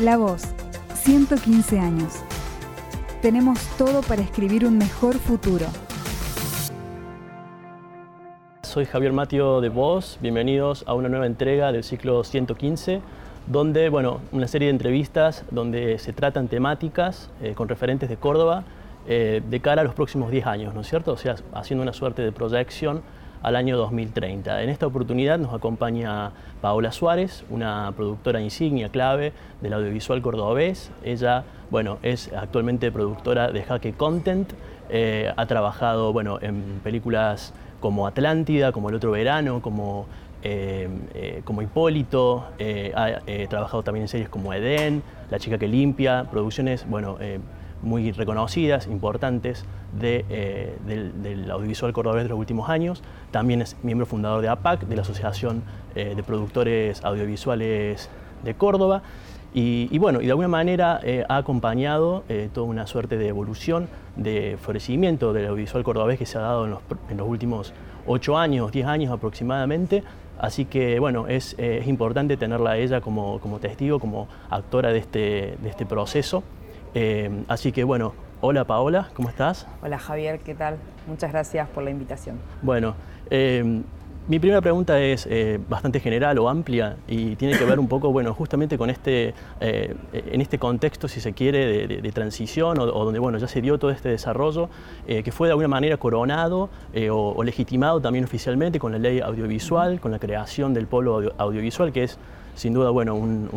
La Voz, 115 años. Tenemos todo para escribir un mejor futuro. Soy Javier Matio de Voz, bienvenidos a una nueva entrega del ciclo 115, donde, bueno, una serie de entrevistas donde se tratan temáticas eh, con referentes de Córdoba eh, de cara a los próximos 10 años, ¿no es cierto? O sea, haciendo una suerte de proyección al año 2030. En esta oportunidad nos acompaña Paola Suárez, una productora insignia clave del audiovisual cordobés. Ella, bueno, es actualmente productora de Jaque Content, eh, ha trabajado, bueno, en películas como Atlántida, como El Otro Verano, como eh, eh, como Hipólito, ha trabajado también en series como Edén, La chica que limpia, producciones bueno, muy reconocidas, importantes de, del, audiovisual cordobés de los últimos años. También es miembro fundador de APAC, de la Asociación de Productores Audiovisuales de Córdoba. Y, bueno, y de alguna manera ha acompañado toda una suerte de evolución, de florecimiento del audiovisual cordobés que se ha dado en los, en los últimos ocho años, diez años aproximadamente. Así que bueno, es, es importante tenerla a ella como, como, testigo, como actora de este, de este proceso. Así que bueno, Hola Paola, ¿cómo estás? Hola Javier, ¿qué tal? Muchas gracias por la invitación. Bueno, eh, mi primera pregunta es eh, bastante general o amplia y tiene que ver un poco, bueno, justamente con este, eh, en este contexto, si se quiere, de, transición o, donde, bueno, ya se dio todo este desarrollo que fue de alguna manera coronado o, legitimado también oficialmente con la ley audiovisual, con la creación del polo audiovisual, que es sin duda, bueno, un,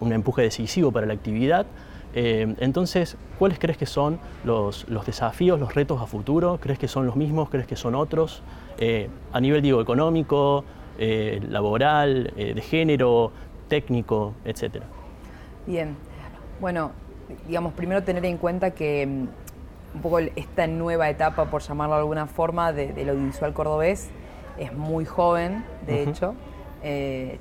un empuje decisivo para la actividad. Eh, entonces, ¿cuáles crees que son los, desafíos, los retos a futuro? ¿Crees que son los mismos? ¿Crees que son otros? Eh, a nivel, digo, económico, eh, laboral, de género, técnico, etcétera. Bien, bueno, digamos, primero tener en cuenta que mm, un poco esta nueva etapa, por llamarlo de alguna forma, del audiovisual cordobés es muy joven, de hecho.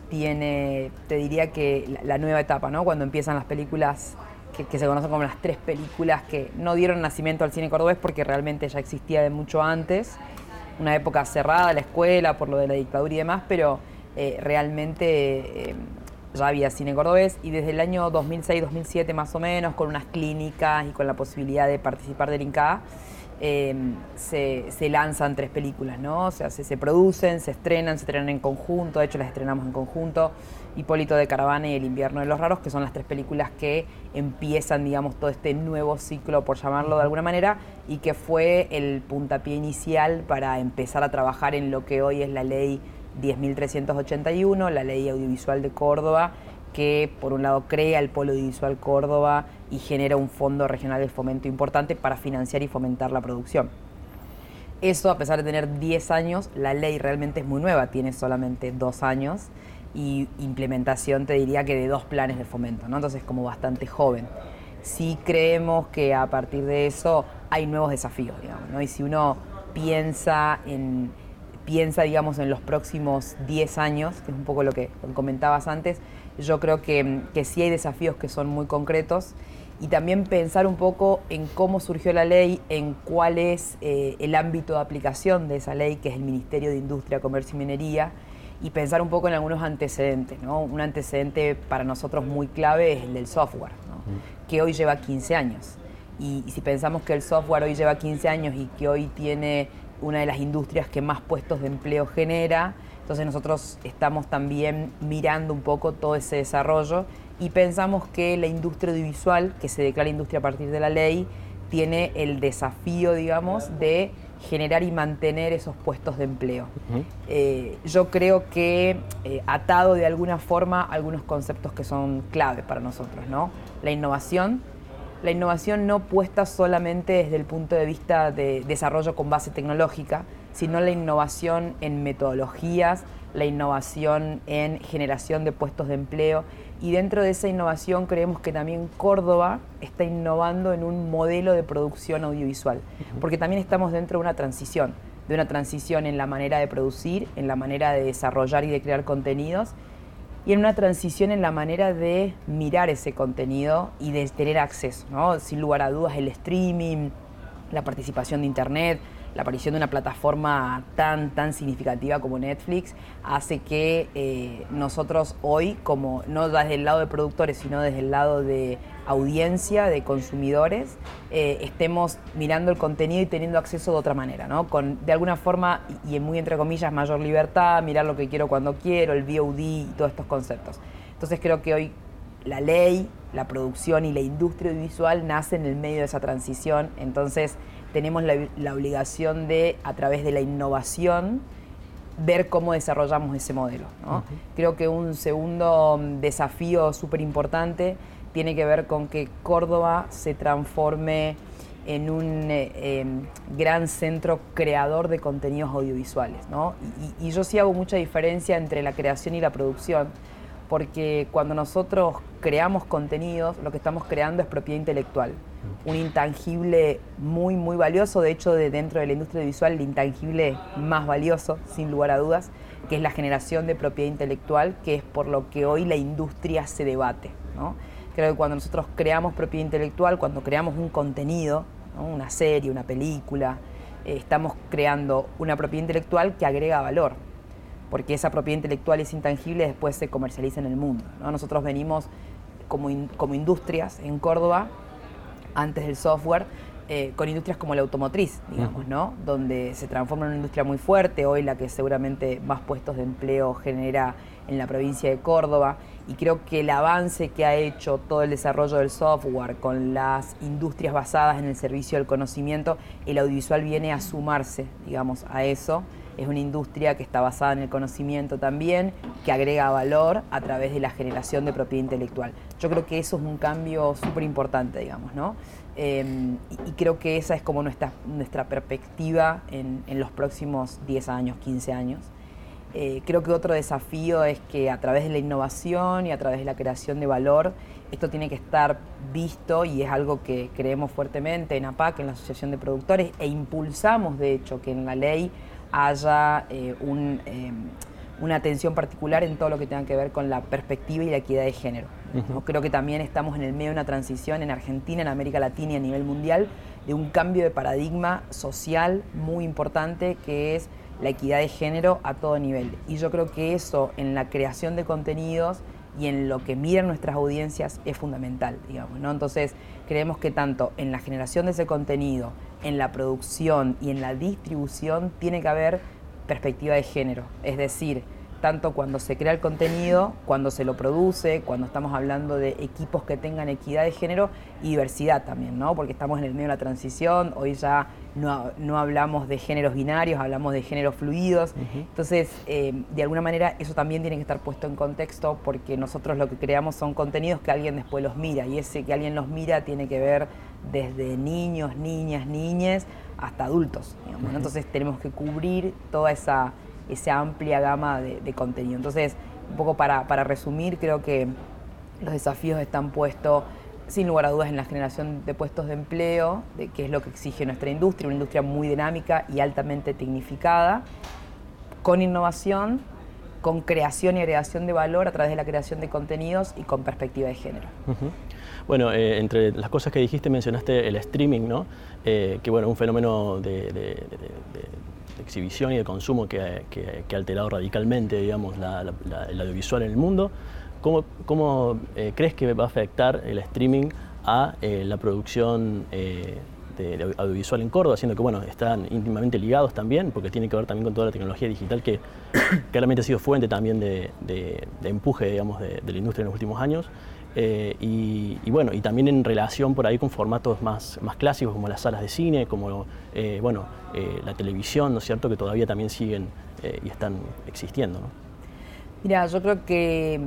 tiene, te diría que la, la, nueva etapa, ¿no? Cuando empiezan las películas que, se conocen como las tres películas que no dieron nacimiento al cine cordobés porque realmente ya existía de mucho antes. Una época cerrada, la escuela, por lo de la dictadura y demás, pero eh, realmente eh, ya había cine cordobés y desde el año 2006-2007 más o menos, con unas clínicas y con la posibilidad de participar del INCA, eh, se, lanzan tres películas, ¿no? O sea, se, se, producen, se estrenan, se estrenan en conjunto, de hecho las estrenamos en conjunto. Hipólito de Caravana y El invierno de los raros, que son las tres películas que empiezan, digamos, todo este nuevo ciclo, por llamarlo de alguna manera, y que fue el puntapié inicial para empezar a trabajar en lo que hoy es la ley 10.381, la ley audiovisual de Córdoba, que por un lado crea el Polo Audiovisual Córdoba y genera un fondo regional de fomento importante para financiar y fomentar la producción. Eso, a pesar de tener 10 años, la ley realmente es muy nueva, tiene solamente dos años y implementación te diría que de dos planes de fomento, ¿no? Entonces como bastante joven. Sí creemos que a partir de eso hay nuevos desafíos, digamos, ¿no? Y si uno piensa en, piensa, digamos, en los próximos 10 años, que es un poco lo que comentabas antes, yo creo que, que sí hay desafíos que son muy concretos y también pensar un poco en cómo surgió la ley, en cuál es eh, el ámbito de aplicación de esa ley, que es el Ministerio de Industria, Comercio y Minería, y pensar un poco en algunos antecedentes. ¿no? Un antecedente para nosotros muy clave es el del software, que hoy lleva 15 años. Y, si pensamos que el software hoy lleva 15 años y que hoy tiene una de las industrias que más puestos de empleo genera, entonces nosotros estamos también mirando un poco todo ese desarrollo y pensamos que la industria audiovisual, que se declara industria a partir de la ley, tiene el desafío, digamos, de generar y mantener esos puestos de empleo. Eh, yo creo que eh, atado de alguna forma algunos conceptos que son clave para nosotros, ¿no? La innovación, la innovación no puesta solamente desde el punto de vista de desarrollo con base tecnológica, sino la innovación en metodologías, la innovación en generación de puestos de empleo. Y dentro de esa innovación creemos que también Córdoba está innovando en un modelo de producción audiovisual, porque también estamos dentro de una transición, de una transición en la manera de producir, en la manera de desarrollar y de crear contenidos, y en una transición en la manera de mirar ese contenido y de tener acceso, ¿no? Sin lugar a dudas, el streaming, la participación de Internet, la aparición de una plataforma tan, tan significativa como Netflix hace que eh, nosotros hoy, como no desde el lado de productores, sino desde el lado de audiencia, de consumidores, eh, estemos mirando el contenido y teniendo acceso de otra manera, ¿no? Con, de alguna forma, y en muy entre comillas, mayor libertad, mirar lo que quiero cuando quiero, el VOD y todos estos conceptos. Entonces creo que hoy la ley, la producción y la industria audiovisual nacen en el medio de esa transición, entonces tenemos la, obligación de, a través de la innovación, ver cómo desarrollamos ese modelo. Creo que un segundo desafío súper importante tiene que ver con que Córdoba se transforme en un eh, em, gran centro creador de contenidos audiovisuales. y, yo sí hago mucha diferencia entre la creación y la producción porque cuando nosotros creamos contenidos, lo que estamos creando es propiedad intelectual, un intangible muy, muy valioso, de hecho, de dentro de la industria visual, el intangible más valioso, sin lugar a dudas, que es la generación de propiedad intelectual, que es por lo que hoy la industria se debate. Creo que cuando nosotros creamos propiedad intelectual, cuando creamos un contenido, una serie, una película, eh, estamos creando una propiedad intelectual que agrega valor porque esa propiedad intelectual es intangible y después se comercializa en el mundo. Nosotros venimos como, como industrias en Córdoba, antes del software, eh, con industrias como la automotriz, digamos, ¿no? Donde se transforma en una industria muy fuerte, hoy la que seguramente más puestos de empleo genera en la provincia de Córdoba. Y creo que el avance que ha hecho todo el desarrollo del software con las industrias basadas en el servicio del conocimiento, el audiovisual viene a sumarse, digamos, a eso es una industria que está basada en el conocimiento también, que agrega valor a través de la generación de propiedad intelectual. Yo creo que eso es un cambio súper importante, digamos, ¿no? Em, y, creo que esa es como nuestra, nuestra perspectiva en, los próximos 10 años, 15 años. Eh, creo que otro desafío es que a través de la innovación y a través de la creación de valor, esto tiene que estar visto y es algo que creemos fuertemente en APAC, en la Asociación de Productores, e impulsamos, de hecho, que en la ley haya eh, eh, una atención particular en todo lo que tenga que ver con la perspectiva y la equidad de género. Creo que también estamos en el medio de una transición en Argentina, en América Latina y a nivel mundial de un cambio de paradigma social muy importante que es la equidad de género a todo nivel. Y yo creo que eso en la creación de contenidos y en lo que miran nuestras audiencias es fundamental, digamos, ¿no? Entonces, creemos que tanto en la generación de ese contenido, en la producción y en la distribución tiene que haber perspectiva de género. Es decir, tanto cuando se crea el contenido, cuando se lo produce, cuando estamos hablando de equipos que tengan equidad de género y diversidad también, ¿no? Porque estamos en el medio de la transición, hoy ya no, hablamos de géneros binarios, hablamos de géneros fluidos. Entonces, eh, de alguna manera, eso también tiene que estar puesto en contexto porque nosotros lo que creamos son contenidos que alguien después los mira y ese que alguien los mira tiene que ver desde niños, niñas, niñes hasta adultos. Entonces, tenemos que cubrir toda esa, esa amplia gama de, contenido. Entonces, un poco para, para resumir, creo que los desafíos están puestos sin lugar a dudas en la generación de puestos de empleo, de, que es lo que exige nuestra industria, una industria muy dinámica y altamente tecnificada, con innovación, con creación y agregación de valor a través de la creación de contenidos y con perspectiva de género. Bueno, eh, entre las cosas que dijiste mencionaste el streaming, ¿no? Eh, que bueno, un fenómeno de, exhibición y de consumo que, ha alterado radicalmente, digamos, el audiovisual en el mundo. ¿Cómo, eh, crees que va a afectar el streaming a eh, la producción eh, de, audiovisual en Córdoba, siendo que bueno, están íntimamente ligados también, porque tiene que ver también con toda la tecnología digital que claramente ha sido fuente también de, empuje digamos, de, la industria en los últimos años. Y, bueno, y también en relación por ahí con formatos más, más clásicos como las salas de cine, como bueno, la televisión, ¿no es cierto?, que todavía también siguen y están existiendo. ¿no? Mira, yo creo que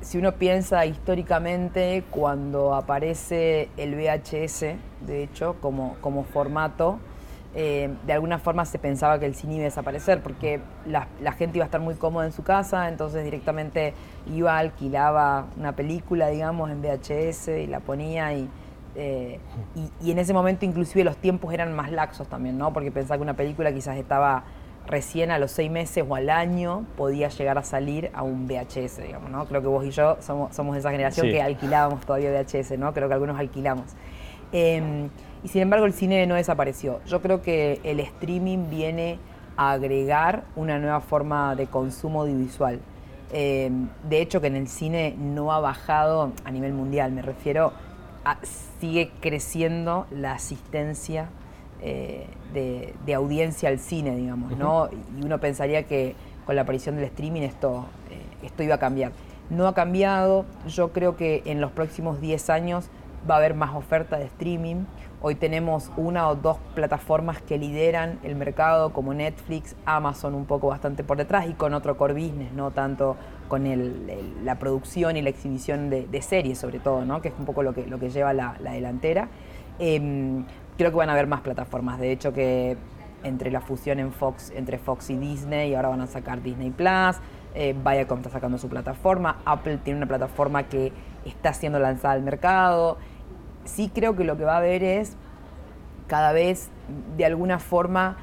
si uno piensa históricamente, cuando aparece el VHS, de hecho, como, como formato, eh, de alguna forma se pensaba que el cine iba a desaparecer porque la, gente iba a estar muy cómoda en su casa, entonces directamente iba, alquilaba una película, digamos, en VHS y la ponía y, eh, y, y, en ese momento inclusive los tiempos eran más laxos también, ¿no? Porque pensaba que una película quizás estaba recién a los seis meses o al año podía llegar a salir a un VHS, digamos, ¿no? Creo que vos y yo somos, somos de esa generación que alquilábamos todavía VHS, ¿no? Creo que algunos alquilamos. Em, y sin embargo el cine no desapareció. Yo creo que el streaming viene a agregar una nueva forma de consumo audiovisual. Em, de hecho que en el cine no ha bajado a nivel mundial, me refiero, a, sigue creciendo la asistencia eh, de, audiencia al cine, digamos, ¿no? Y uno pensaría que con la aparición del streaming esto, eh, esto iba a cambiar. No ha cambiado, yo creo que en los próximos 10 años va a haber más oferta de streaming. Hoy tenemos una o dos plataformas que lideran el mercado, como Netflix, Amazon un poco bastante por detrás y con otro core business, no tanto con la producción y la exhibición de, series, sobre todo, ¿no? que es un poco lo que, lo que lleva la, delantera. Em, creo que van a haber más plataformas. De hecho, que entre la fusión en Fox, entre Fox y Disney, ahora van a sacar Disney Plus. Eh, Viacom está sacando su plataforma. Apple tiene una plataforma que está siendo lanzada al mercado sí creo que lo que va a haber es cada vez de alguna forma,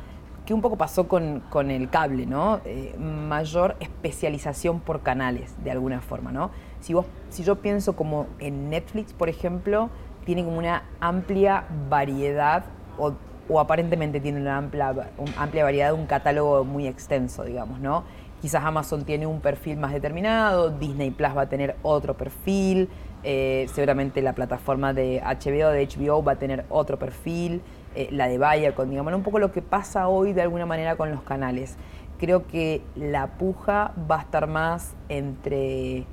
que un poco pasó con, el cable, ¿no? Eh, mayor especialización por canales, de alguna forma, ¿no? Si, vos, si yo pienso como en Netflix, por ejemplo, tiene como una amplia variedad, o, aparentemente tiene una amplia, amplia variedad, un catálogo muy extenso, digamos, ¿no? Quizás Amazon tiene un perfil más determinado, Disney Plus va a tener otro perfil, eh, seguramente la plataforma de HBO, de HBO, va a tener otro perfil, eh, la de Viacom, digamos, un poco lo que pasa hoy de alguna manera con los canales. Creo que la puja va a estar más entre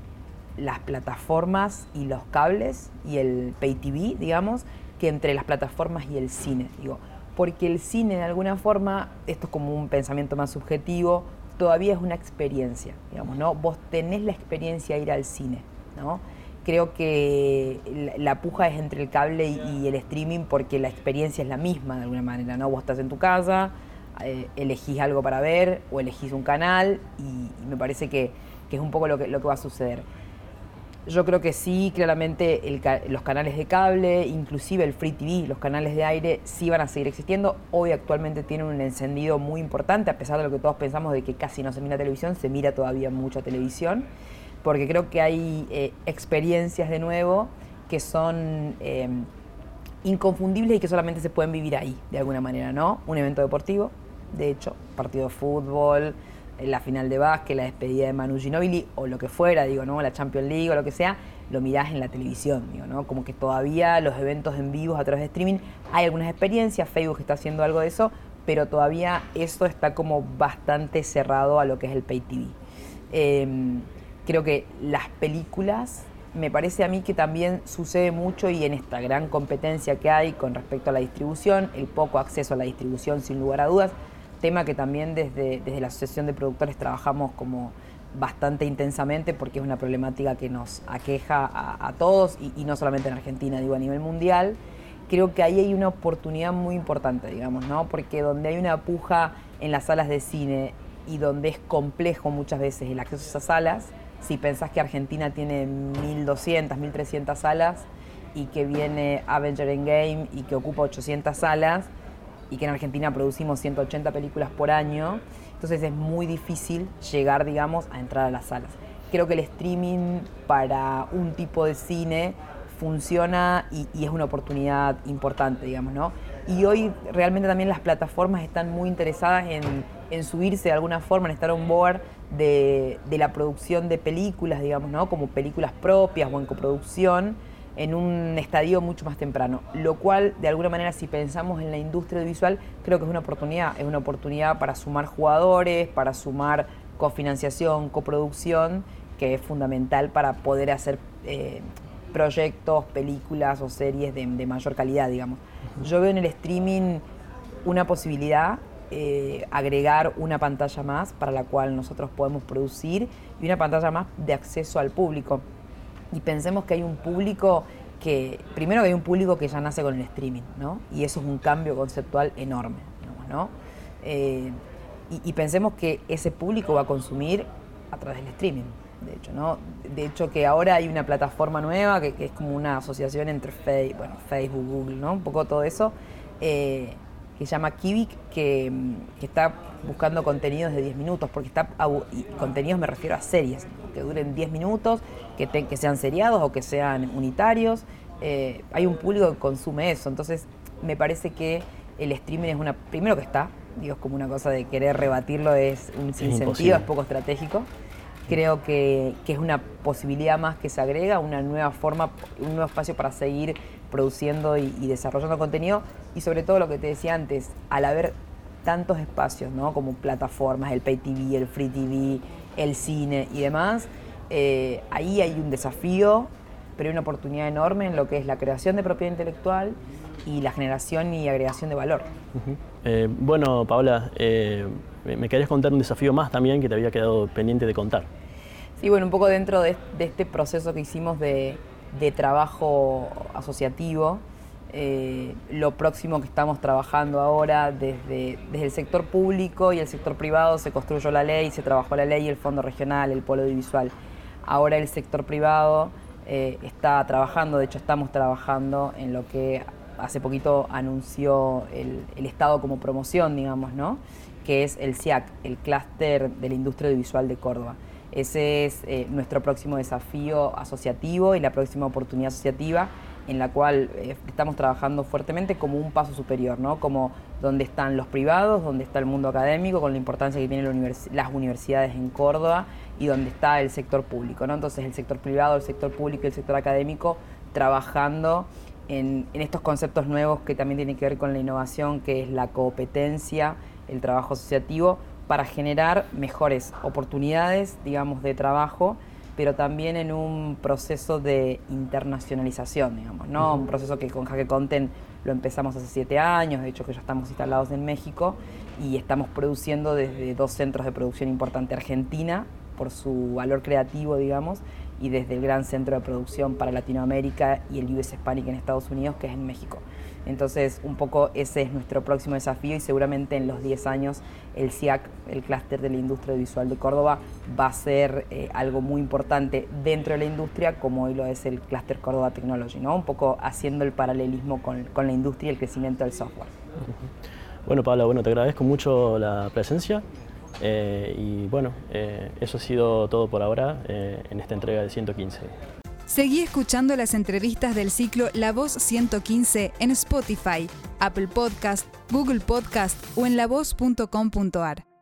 las plataformas y los cables y el pay TV, digamos, que entre las plataformas y el cine, digo. Porque el cine, de alguna forma, esto es como un pensamiento más subjetivo, todavía es una experiencia, digamos, ¿no? Vos tenés la experiencia de ir al cine, ¿no? Creo que la, puja es entre el cable y, el streaming porque la experiencia es la misma de alguna manera, ¿no? Vos estás en tu casa, eh, elegís algo para ver o elegís un canal y, me parece que, es un poco lo que, lo que va a suceder. Yo creo que sí, claramente los canales de cable, inclusive el free TV, los canales de aire, sí van a seguir existiendo. Hoy actualmente tienen un encendido muy importante, a pesar de lo que todos pensamos de que casi no se mira televisión, se mira todavía mucha televisión porque creo que hay eh, experiencias de nuevo que son eh, inconfundibles y que solamente se pueden vivir ahí, de alguna manera, ¿no? Un evento deportivo, de hecho, partido de fútbol, eh, la final de básquet, la despedida de Manu Ginóbili o lo que fuera, digo, ¿no? La Champions League o lo que sea, lo mirás en la televisión, digo, ¿no? Como que todavía los eventos en vivo a través de streaming, hay algunas experiencias, Facebook está haciendo algo de eso, pero todavía eso está como bastante cerrado a lo que es el pay TV. Em, Creo que las películas, me parece a mí que también sucede mucho y en esta gran competencia que hay con respecto a la distribución, el poco acceso a la distribución sin lugar a dudas, tema que también desde, desde la Asociación de Productores trabajamos como bastante intensamente porque es una problemática que nos aqueja a, todos y, y, no solamente en Argentina, digo a nivel mundial. Creo que ahí hay una oportunidad muy importante, digamos, ¿no? Porque donde hay una puja en las salas de cine y donde es complejo muchas veces el acceso a esas salas, si pensás que Argentina tiene 1.200, 1.300 salas y que viene Avenger Endgame y que ocupa 800 salas y que en Argentina producimos 180 películas por año, entonces es muy difícil llegar, digamos, a entrar a las salas. Creo que el streaming para un tipo de cine funciona y, es una oportunidad importante, digamos, ¿no? Y hoy realmente también las plataformas están muy interesadas en, en subirse de alguna forma, en estar on board de, la producción de películas, digamos, ¿no? Como películas propias o en coproducción en un estadio mucho más temprano, lo cual de alguna manera si pensamos en la industria audiovisual creo que es una oportunidad, es una oportunidad para sumar jugadores, para sumar cofinanciación, coproducción, que es fundamental para poder hacer eh, proyectos, películas o series de, de mayor calidad, digamos. Yo veo en el streaming una posibilidad eh, agregar una pantalla más para la cual nosotros podemos producir y una pantalla más de acceso al público. Y pensemos que hay un público que, primero que hay un público que ya nace con el streaming, ¿no? Y eso es un cambio conceptual enorme, ¿no? Eh, y, pensemos que ese público va a consumir a través del streaming, de hecho, ¿no? De hecho que ahora hay una plataforma nueva que, es como una asociación entre Facebook, Google, ¿no? Un poco todo eso. Eh, que se llama Kivik, que, está buscando contenidos de 10 minutos, porque está contenidos me refiero a series, que duren 10 minutos, que, que sean seriados o que sean unitarios, eh, hay un público que consume eso. Entonces, me parece que el streaming es una, primero que está, digo, es como una cosa de querer rebatirlo, es un sinsentido, es, poco estratégico. Creo que, que, es una posibilidad más que se agrega, una nueva forma, un nuevo espacio para seguir produciendo y, desarrollando contenido. Y sobre todo lo que te decía antes, al haber tantos espacios, ¿no? como plataformas, el pay TV, el free TV, el cine y demás, eh, ahí hay un desafío, pero hay una oportunidad enorme en lo que es la creación de propiedad intelectual y la generación y agregación de valor. Eh, bueno, Paola, eh, me querías contar un desafío más también que te había quedado pendiente de contar. Sí, bueno, un poco dentro de, este proceso que hicimos de, trabajo asociativo, eh, lo próximo que estamos trabajando ahora desde, desde el sector público y el sector privado se construyó la ley, se trabajó la ley, el fondo regional, el polo audiovisual. Ahora el sector privado está trabajando, de hecho estamos trabajando en lo que hace poquito anunció el, Estado como promoción, digamos, ¿no? que es el CIAC, el Clúster de la Industria Audiovisual de Córdoba. Ese es eh, nuestro próximo desafío asociativo y la próxima oportunidad asociativa en la cual eh, estamos trabajando fuertemente como un paso superior, ¿no? como donde están los privados, donde está el mundo académico, con la importancia que tienen las universidades en Córdoba y donde está el sector público. ¿no? Entonces el sector privado, el sector público y el sector académico trabajando en, estos conceptos nuevos que también tienen que ver con la innovación, que es la competencia, el trabajo asociativo, para generar mejores oportunidades, digamos, de trabajo, pero también en un proceso de internacionalización, digamos, ¿no? Un proceso que con Jaque Content lo empezamos hace siete años, de hecho que ya estamos instalados en México y estamos produciendo desde dos centros de producción importante, Argentina, por su valor creativo, digamos, y desde el gran centro de producción para Latinoamérica y el US Hispanic en Estados Unidos, que es en México. Entonces, un poco ese es nuestro próximo desafío y seguramente en los 10 años el CIAC, el clúster de la industria visual de Córdoba, va a ser eh, algo muy importante dentro de la industria, como hoy lo es el clúster Córdoba Technology, ¿no? Un poco haciendo el paralelismo con, con, la industria y el crecimiento del software. Bueno, Pablo, bueno, te agradezco mucho la presencia. Eh, y bueno, eh, eso ha sido todo por ahora eh, en esta entrega de 115. Seguí escuchando las entrevistas del ciclo La Voz 115 en Spotify, Apple Podcast, Google Podcast o en lavoz.com.ar.